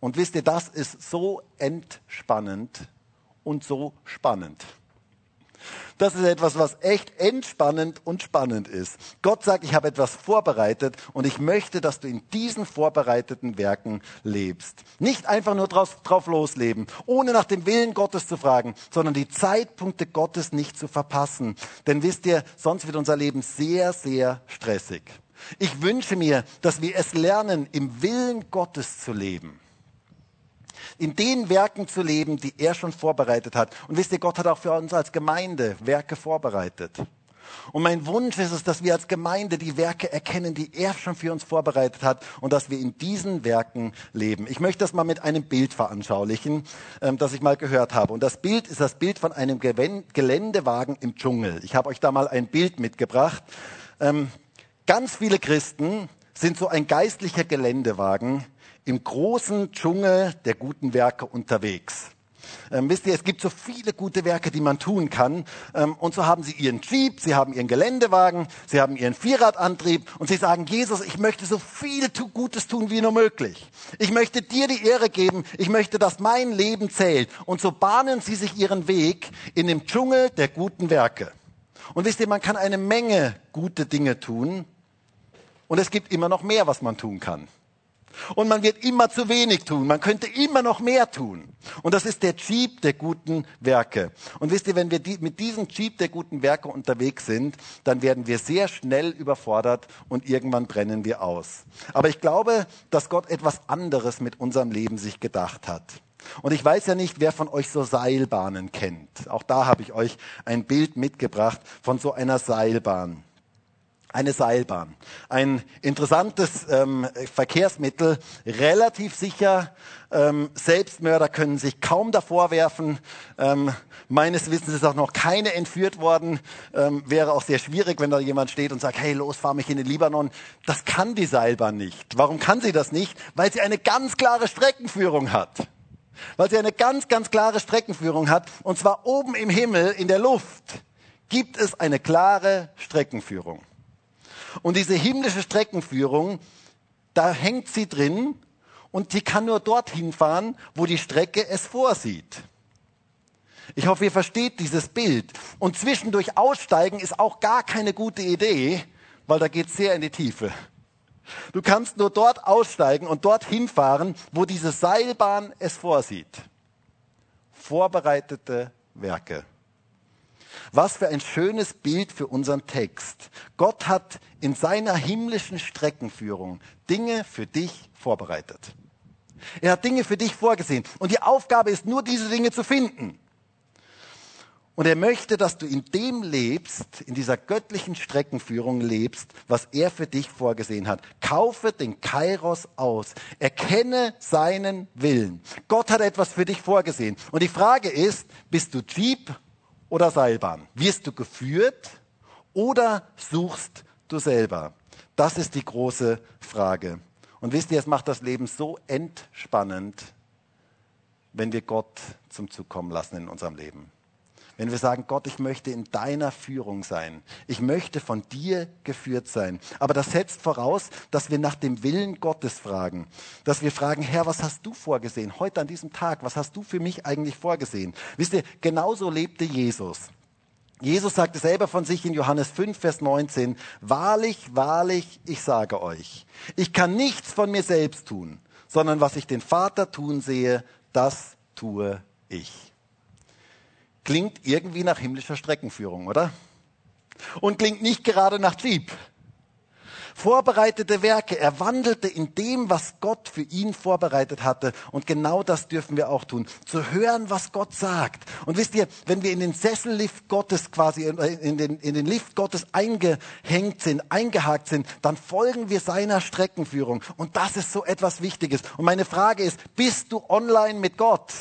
Und wisst ihr, das ist so entspannend und so spannend. Das ist etwas, was echt entspannend und spannend ist. Gott sagt, ich habe etwas vorbereitet und ich möchte, dass du in diesen vorbereiteten Werken lebst. Nicht einfach nur drauf, drauf losleben, ohne nach dem Willen Gottes zu fragen, sondern die Zeitpunkte Gottes nicht zu verpassen. Denn wisst ihr, sonst wird unser Leben sehr, sehr stressig. Ich wünsche mir, dass wir es lernen, im Willen Gottes zu leben. In den Werken zu leben, die er schon vorbereitet hat. Und wisst ihr, Gott hat auch für uns als Gemeinde Werke vorbereitet. Und mein Wunsch ist es, dass wir als Gemeinde die Werke erkennen, die er schon für uns vorbereitet hat und dass wir in diesen Werken leben. Ich möchte das mal mit einem Bild veranschaulichen, ähm, das ich mal gehört habe. Und das Bild ist das Bild von einem Geländewagen im Dschungel. Ich habe euch da mal ein Bild mitgebracht. Ähm, ganz viele Christen sind so ein geistlicher Geländewagen im großen Dschungel der guten Werke unterwegs. Ähm, wisst ihr, es gibt so viele gute Werke, die man tun kann. Ähm, und so haben sie ihren Jeep, sie haben ihren Geländewagen, sie haben ihren Vierradantrieb und sie sagen, Jesus, ich möchte so viel Gutes tun wie nur möglich. Ich möchte dir die Ehre geben, ich möchte, dass mein Leben zählt. Und so bahnen sie sich ihren Weg in dem Dschungel der guten Werke. Und wisst ihr, man kann eine Menge gute Dinge tun. Und es gibt immer noch mehr, was man tun kann. Und man wird immer zu wenig tun. Man könnte immer noch mehr tun. Und das ist der Jeep der guten Werke. Und wisst ihr, wenn wir die, mit diesem Jeep der guten Werke unterwegs sind, dann werden wir sehr schnell überfordert und irgendwann brennen wir aus. Aber ich glaube, dass Gott etwas anderes mit unserem Leben sich gedacht hat. Und ich weiß ja nicht, wer von euch so Seilbahnen kennt. Auch da habe ich euch ein Bild mitgebracht von so einer Seilbahn eine Seilbahn. Ein interessantes ähm, Verkehrsmittel, relativ sicher. Ähm, Selbstmörder können sich kaum davor werfen. Ähm, meines Wissens ist auch noch keine entführt worden. Ähm, wäre auch sehr schwierig, wenn da jemand steht und sagt, hey, los, fahr mich in den Libanon. Das kann die Seilbahn nicht. Warum kann sie das nicht? Weil sie eine ganz klare Streckenführung hat. Weil sie eine ganz, ganz klare Streckenführung hat. Und zwar oben im Himmel, in der Luft, gibt es eine klare Streckenführung. Und diese himmlische Streckenführung, da hängt sie drin und die kann nur dorthin fahren, wo die Strecke es vorsieht. Ich hoffe, ihr versteht dieses Bild. Und zwischendurch aussteigen ist auch gar keine gute Idee, weil da geht es sehr in die Tiefe. Du kannst nur dort aussteigen und dorthin fahren, wo diese Seilbahn es vorsieht. Vorbereitete Werke. Was für ein schönes Bild für unseren Text. Gott hat in seiner himmlischen Streckenführung Dinge für dich vorbereitet. Er hat Dinge für dich vorgesehen. Und die Aufgabe ist nur, diese Dinge zu finden. Und er möchte, dass du in dem lebst, in dieser göttlichen Streckenführung lebst, was er für dich vorgesehen hat. Kaufe den Kairos aus. Erkenne seinen Willen. Gott hat etwas für dich vorgesehen. Und die Frage ist, bist du Jeep oder Seilbahn? Wirst du geführt oder suchst du selber? Das ist die große Frage. Und wisst ihr, es macht das Leben so entspannend, wenn wir Gott zum Zug kommen lassen in unserem Leben. Wenn wir sagen, Gott, ich möchte in deiner Führung sein. Ich möchte von dir geführt sein. Aber das setzt voraus, dass wir nach dem Willen Gottes fragen. Dass wir fragen, Herr, was hast du vorgesehen? Heute an diesem Tag, was hast du für mich eigentlich vorgesehen? Wisst ihr, genauso lebte Jesus. Jesus sagte selber von sich in Johannes 5, Vers 19, Wahrlich, wahrlich, ich sage euch, ich kann nichts von mir selbst tun, sondern was ich den Vater tun sehe, das tue ich. Klingt irgendwie nach himmlischer Streckenführung, oder? Und klingt nicht gerade nach Jeep. Vorbereitete Werke. Er wandelte in dem, was Gott für ihn vorbereitet hatte. Und genau das dürfen wir auch tun. Zu hören, was Gott sagt. Und wisst ihr, wenn wir in den Sessellift Gottes quasi, in den, in den Lift Gottes eingehängt sind, eingehakt sind, dann folgen wir seiner Streckenführung. Und das ist so etwas Wichtiges. Und meine Frage ist, bist du online mit Gott?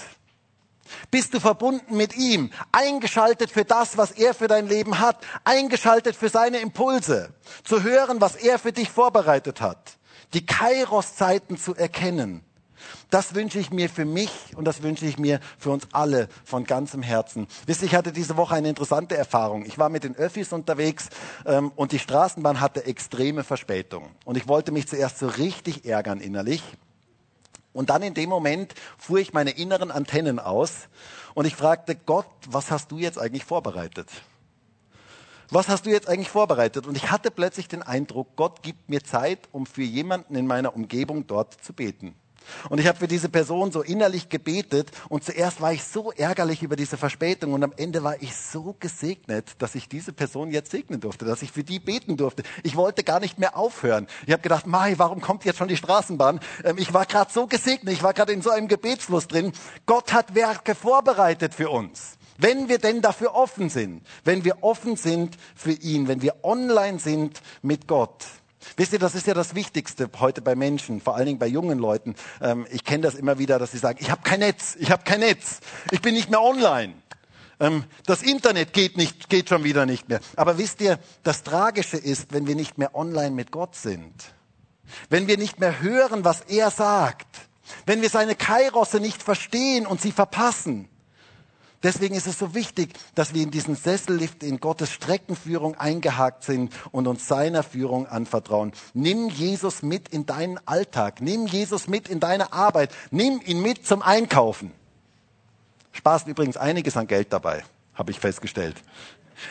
Bist du verbunden mit ihm, eingeschaltet für das, was er für dein Leben hat, eingeschaltet für seine Impulse, zu hören, was er für dich vorbereitet hat, die Kairos-Zeiten zu erkennen. Das wünsche ich mir für mich und das wünsche ich mir für uns alle von ganzem Herzen. Wisst ihr, ich hatte diese Woche eine interessante Erfahrung. Ich war mit den Öffis unterwegs ähm, und die Straßenbahn hatte extreme Verspätung. Und ich wollte mich zuerst so richtig ärgern innerlich. Und dann in dem Moment fuhr ich meine inneren Antennen aus und ich fragte Gott, was hast du jetzt eigentlich vorbereitet? Was hast du jetzt eigentlich vorbereitet? Und ich hatte plötzlich den Eindruck, Gott gibt mir Zeit, um für jemanden in meiner Umgebung dort zu beten. Und ich habe für diese Person so innerlich gebetet und zuerst war ich so ärgerlich über diese Verspätung und am Ende war ich so gesegnet, dass ich diese Person jetzt segnen durfte, dass ich für die beten durfte. Ich wollte gar nicht mehr aufhören. Ich habe gedacht, Mai, warum kommt jetzt schon die Straßenbahn? Ähm, ich war gerade so gesegnet, ich war gerade in so einem Gebetsfluss drin. Gott hat Werke vorbereitet für uns. Wenn wir denn dafür offen sind, wenn wir offen sind für ihn, wenn wir online sind mit Gott, Wisst ihr, das ist ja das Wichtigste heute bei Menschen, vor allen Dingen bei jungen Leuten. Ähm, ich kenne das immer wieder, dass sie sagen, ich habe kein Netz, ich habe kein Netz, ich bin nicht mehr online. Ähm, das Internet geht, nicht, geht schon wieder nicht mehr. Aber wisst ihr, das Tragische ist, wenn wir nicht mehr online mit Gott sind, wenn wir nicht mehr hören, was er sagt, wenn wir seine Kairosse nicht verstehen und sie verpassen, Deswegen ist es so wichtig, dass wir in diesen Sessellift in Gottes Streckenführung eingehakt sind und uns seiner Führung anvertrauen. Nimm Jesus mit in deinen Alltag. Nimm Jesus mit in deine Arbeit. Nimm ihn mit zum Einkaufen. Sparst übrigens einiges an Geld dabei, habe ich festgestellt.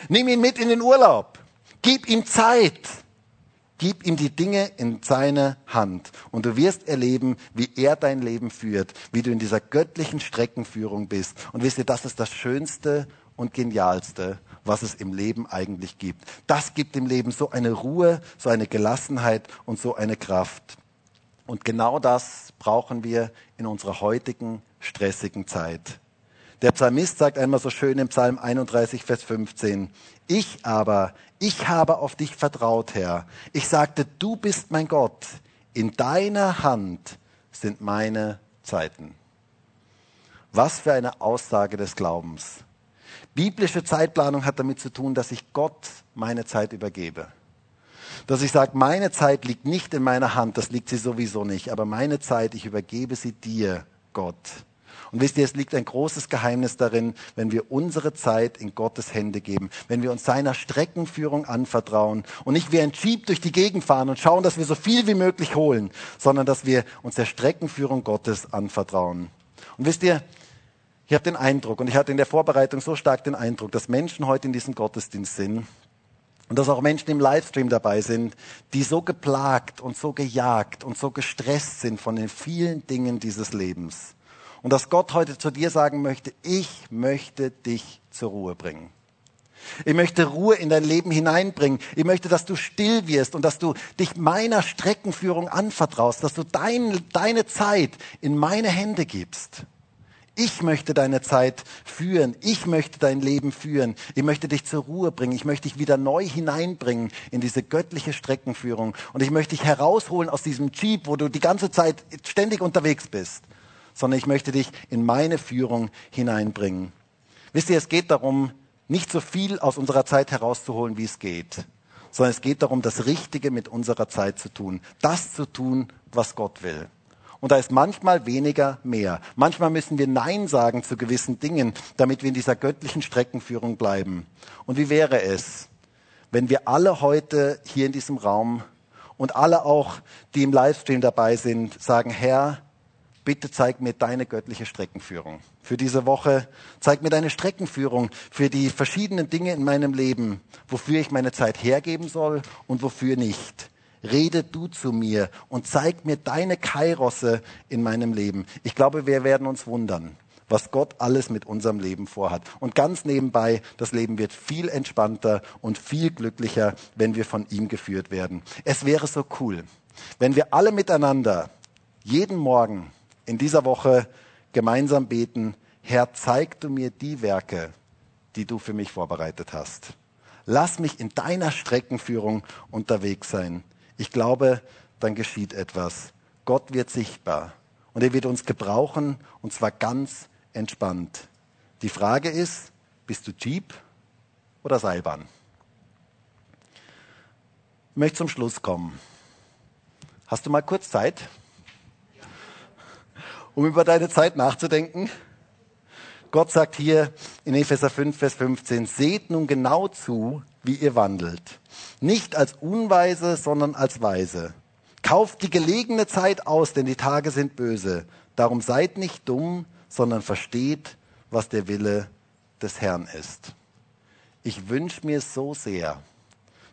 Nimm ihn mit in den Urlaub. Gib ihm Zeit. Gib ihm die Dinge in seine Hand und du wirst erleben, wie er dein Leben führt, wie du in dieser göttlichen Streckenführung bist. Und wisst ihr, das ist das Schönste und Genialste, was es im Leben eigentlich gibt. Das gibt im Leben so eine Ruhe, so eine Gelassenheit und so eine Kraft. Und genau das brauchen wir in unserer heutigen stressigen Zeit. Der Psalmist sagt einmal so schön im Psalm 31, Vers 15, ich aber, ich habe auf dich vertraut, Herr. Ich sagte, du bist mein Gott. In deiner Hand sind meine Zeiten. Was für eine Aussage des Glaubens. Biblische Zeitplanung hat damit zu tun, dass ich Gott meine Zeit übergebe. Dass ich sage, meine Zeit liegt nicht in meiner Hand, das liegt sie sowieso nicht, aber meine Zeit, ich übergebe sie dir, Gott. Und wisst ihr, es liegt ein großes Geheimnis darin, wenn wir unsere Zeit in Gottes Hände geben, wenn wir uns seiner Streckenführung anvertrauen und nicht wie ein Jeep durch die Gegend fahren und schauen, dass wir so viel wie möglich holen, sondern dass wir uns der Streckenführung Gottes anvertrauen. Und wisst ihr, ich habe den Eindruck, und ich hatte in der Vorbereitung so stark den Eindruck, dass Menschen heute in diesem Gottesdienst sind, und dass auch Menschen im Livestream dabei sind, die so geplagt und so gejagt und so gestresst sind von den vielen Dingen dieses Lebens, und dass Gott heute zu dir sagen möchte, ich möchte dich zur Ruhe bringen. Ich möchte Ruhe in dein Leben hineinbringen. Ich möchte, dass du still wirst und dass du dich meiner Streckenführung anvertraust, dass du dein, deine Zeit in meine Hände gibst. Ich möchte deine Zeit führen. Ich möchte dein Leben führen. Ich möchte dich zur Ruhe bringen. Ich möchte dich wieder neu hineinbringen in diese göttliche Streckenführung. Und ich möchte dich herausholen aus diesem Jeep, wo du die ganze Zeit ständig unterwegs bist sondern ich möchte dich in meine Führung hineinbringen. Wisst ihr, es geht darum, nicht so viel aus unserer Zeit herauszuholen, wie es geht, sondern es geht darum, das Richtige mit unserer Zeit zu tun, das zu tun, was Gott will. Und da ist manchmal weniger mehr. Manchmal müssen wir Nein sagen zu gewissen Dingen, damit wir in dieser göttlichen Streckenführung bleiben. Und wie wäre es, wenn wir alle heute hier in diesem Raum und alle auch, die im Livestream dabei sind, sagen, Herr, bitte zeig mir deine göttliche Streckenführung für diese Woche. Zeig mir deine Streckenführung für die verschiedenen Dinge in meinem Leben, wofür ich meine Zeit hergeben soll und wofür nicht. Rede du zu mir und zeig mir deine Kairosse in meinem Leben. Ich glaube, wir werden uns wundern, was Gott alles mit unserem Leben vorhat. Und ganz nebenbei, das Leben wird viel entspannter und viel glücklicher, wenn wir von ihm geführt werden. Es wäre so cool, wenn wir alle miteinander jeden Morgen in dieser Woche gemeinsam beten, Herr, zeig du mir die Werke, die du für mich vorbereitet hast. Lass mich in deiner Streckenführung unterwegs sein. Ich glaube, dann geschieht etwas. Gott wird sichtbar und er wird uns gebrauchen und zwar ganz entspannt. Die Frage ist, bist du Jeep oder Seilbahn? Ich möchte zum Schluss kommen. Hast du mal kurz Zeit? Um über deine Zeit nachzudenken? Gott sagt hier in Epheser 5, Vers 15, seht nun genau zu, wie ihr wandelt. Nicht als Unweise, sondern als Weise. Kauft die gelegene Zeit aus, denn die Tage sind böse. Darum seid nicht dumm, sondern versteht, was der Wille des Herrn ist. Ich wünsche mir so sehr,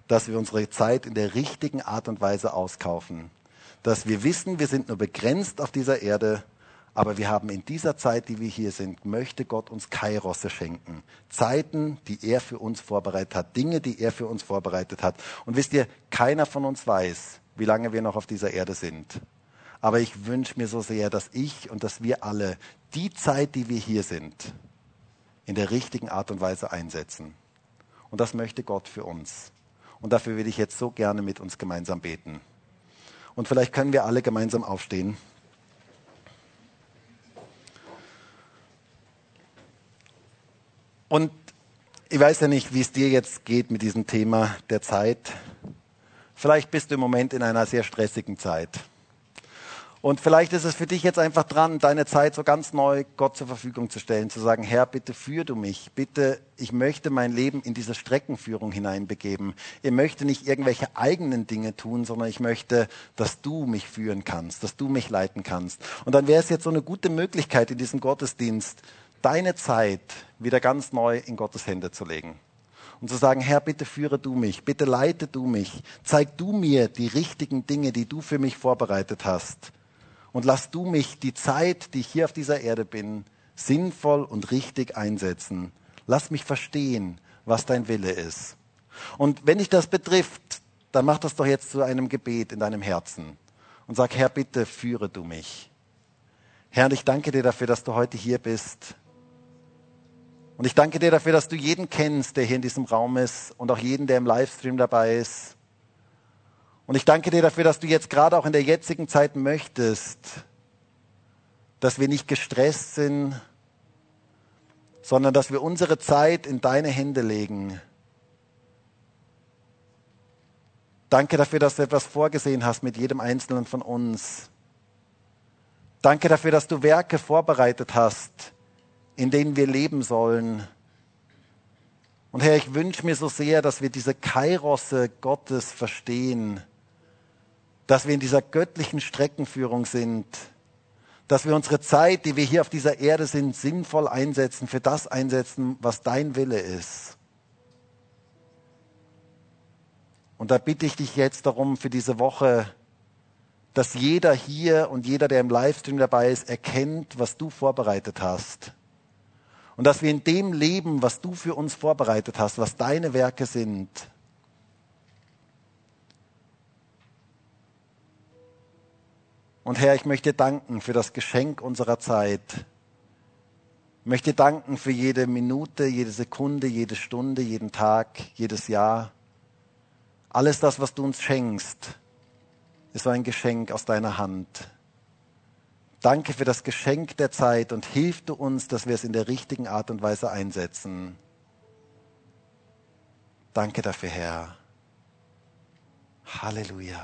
dass wir unsere Zeit in der richtigen Art und Weise auskaufen dass wir wissen, wir sind nur begrenzt auf dieser Erde, aber wir haben in dieser Zeit, die wir hier sind, möchte Gott uns Kairosse schenken. Zeiten, die er für uns vorbereitet hat, Dinge, die er für uns vorbereitet hat. Und wisst ihr, keiner von uns weiß, wie lange wir noch auf dieser Erde sind. Aber ich wünsche mir so sehr, dass ich und dass wir alle die Zeit, die wir hier sind, in der richtigen Art und Weise einsetzen. Und das möchte Gott für uns. Und dafür will ich jetzt so gerne mit uns gemeinsam beten. Und vielleicht können wir alle gemeinsam aufstehen. Und ich weiß ja nicht, wie es dir jetzt geht mit diesem Thema der Zeit. Vielleicht bist du im Moment in einer sehr stressigen Zeit. Und vielleicht ist es für dich jetzt einfach dran, deine Zeit so ganz neu Gott zur Verfügung zu stellen, zu sagen, Herr, bitte führ du mich, bitte, ich möchte mein Leben in diese Streckenführung hineinbegeben. Ich möchte nicht irgendwelche eigenen Dinge tun, sondern ich möchte, dass du mich führen kannst, dass du mich leiten kannst. Und dann wäre es jetzt so eine gute Möglichkeit in diesem Gottesdienst, deine Zeit wieder ganz neu in Gottes Hände zu legen und zu sagen, Herr, bitte führe du mich, bitte leite du mich, zeig du mir die richtigen Dinge, die du für mich vorbereitet hast und lass du mich die Zeit, die ich hier auf dieser Erde bin, sinnvoll und richtig einsetzen. Lass mich verstehen, was dein Wille ist. Und wenn dich das betrifft, dann mach das doch jetzt zu einem Gebet in deinem Herzen und sag, Herr, bitte führe du mich. Herr, ich danke dir dafür, dass du heute hier bist. Und ich danke dir dafür, dass du jeden kennst, der hier in diesem Raum ist und auch jeden, der im Livestream dabei ist. Und ich danke dir dafür, dass du jetzt gerade auch in der jetzigen Zeit möchtest, dass wir nicht gestresst sind, sondern dass wir unsere Zeit in deine Hände legen. Danke dafür, dass du etwas vorgesehen hast mit jedem Einzelnen von uns. Danke dafür, dass du Werke vorbereitet hast, in denen wir leben sollen. Und Herr, ich wünsche mir so sehr, dass wir diese Kairosse Gottes verstehen dass wir in dieser göttlichen Streckenführung sind, dass wir unsere Zeit, die wir hier auf dieser Erde sind, sinnvoll einsetzen, für das einsetzen, was dein Wille ist. Und da bitte ich dich jetzt darum für diese Woche, dass jeder hier und jeder, der im Livestream dabei ist, erkennt, was du vorbereitet hast. Und dass wir in dem leben, was du für uns vorbereitet hast, was deine Werke sind, Und Herr, ich möchte danken für das Geschenk unserer Zeit. Ich möchte danken für jede Minute, jede Sekunde, jede Stunde, jeden Tag, jedes Jahr. Alles das, was du uns schenkst, ist ein Geschenk aus deiner Hand. Danke für das Geschenk der Zeit und hilf du uns, dass wir es in der richtigen Art und Weise einsetzen. Danke dafür, Herr. Halleluja.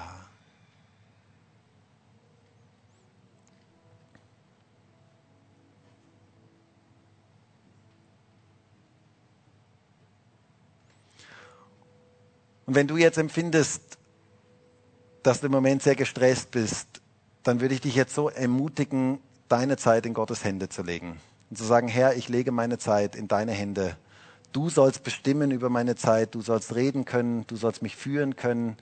Und wenn du jetzt empfindest, dass du im Moment sehr gestresst bist, dann würde ich dich jetzt so ermutigen, deine Zeit in Gottes Hände zu legen. Und zu sagen, Herr, ich lege meine Zeit in deine Hände. Du sollst bestimmen über meine Zeit, du sollst reden können, du sollst mich führen können.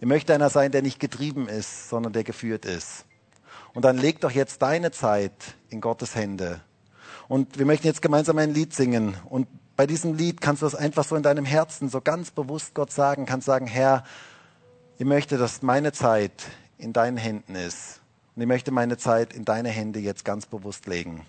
Ich möchte einer sein, der nicht getrieben ist, sondern der geführt ist. Und dann leg doch jetzt deine Zeit in Gottes Hände. Und wir möchten jetzt gemeinsam ein Lied singen. Und bei diesem Lied kannst du das einfach so in deinem Herzen so ganz bewusst Gott sagen, kannst sagen, Herr, ich möchte, dass meine Zeit in deinen Händen ist. Und ich möchte meine Zeit in deine Hände jetzt ganz bewusst legen.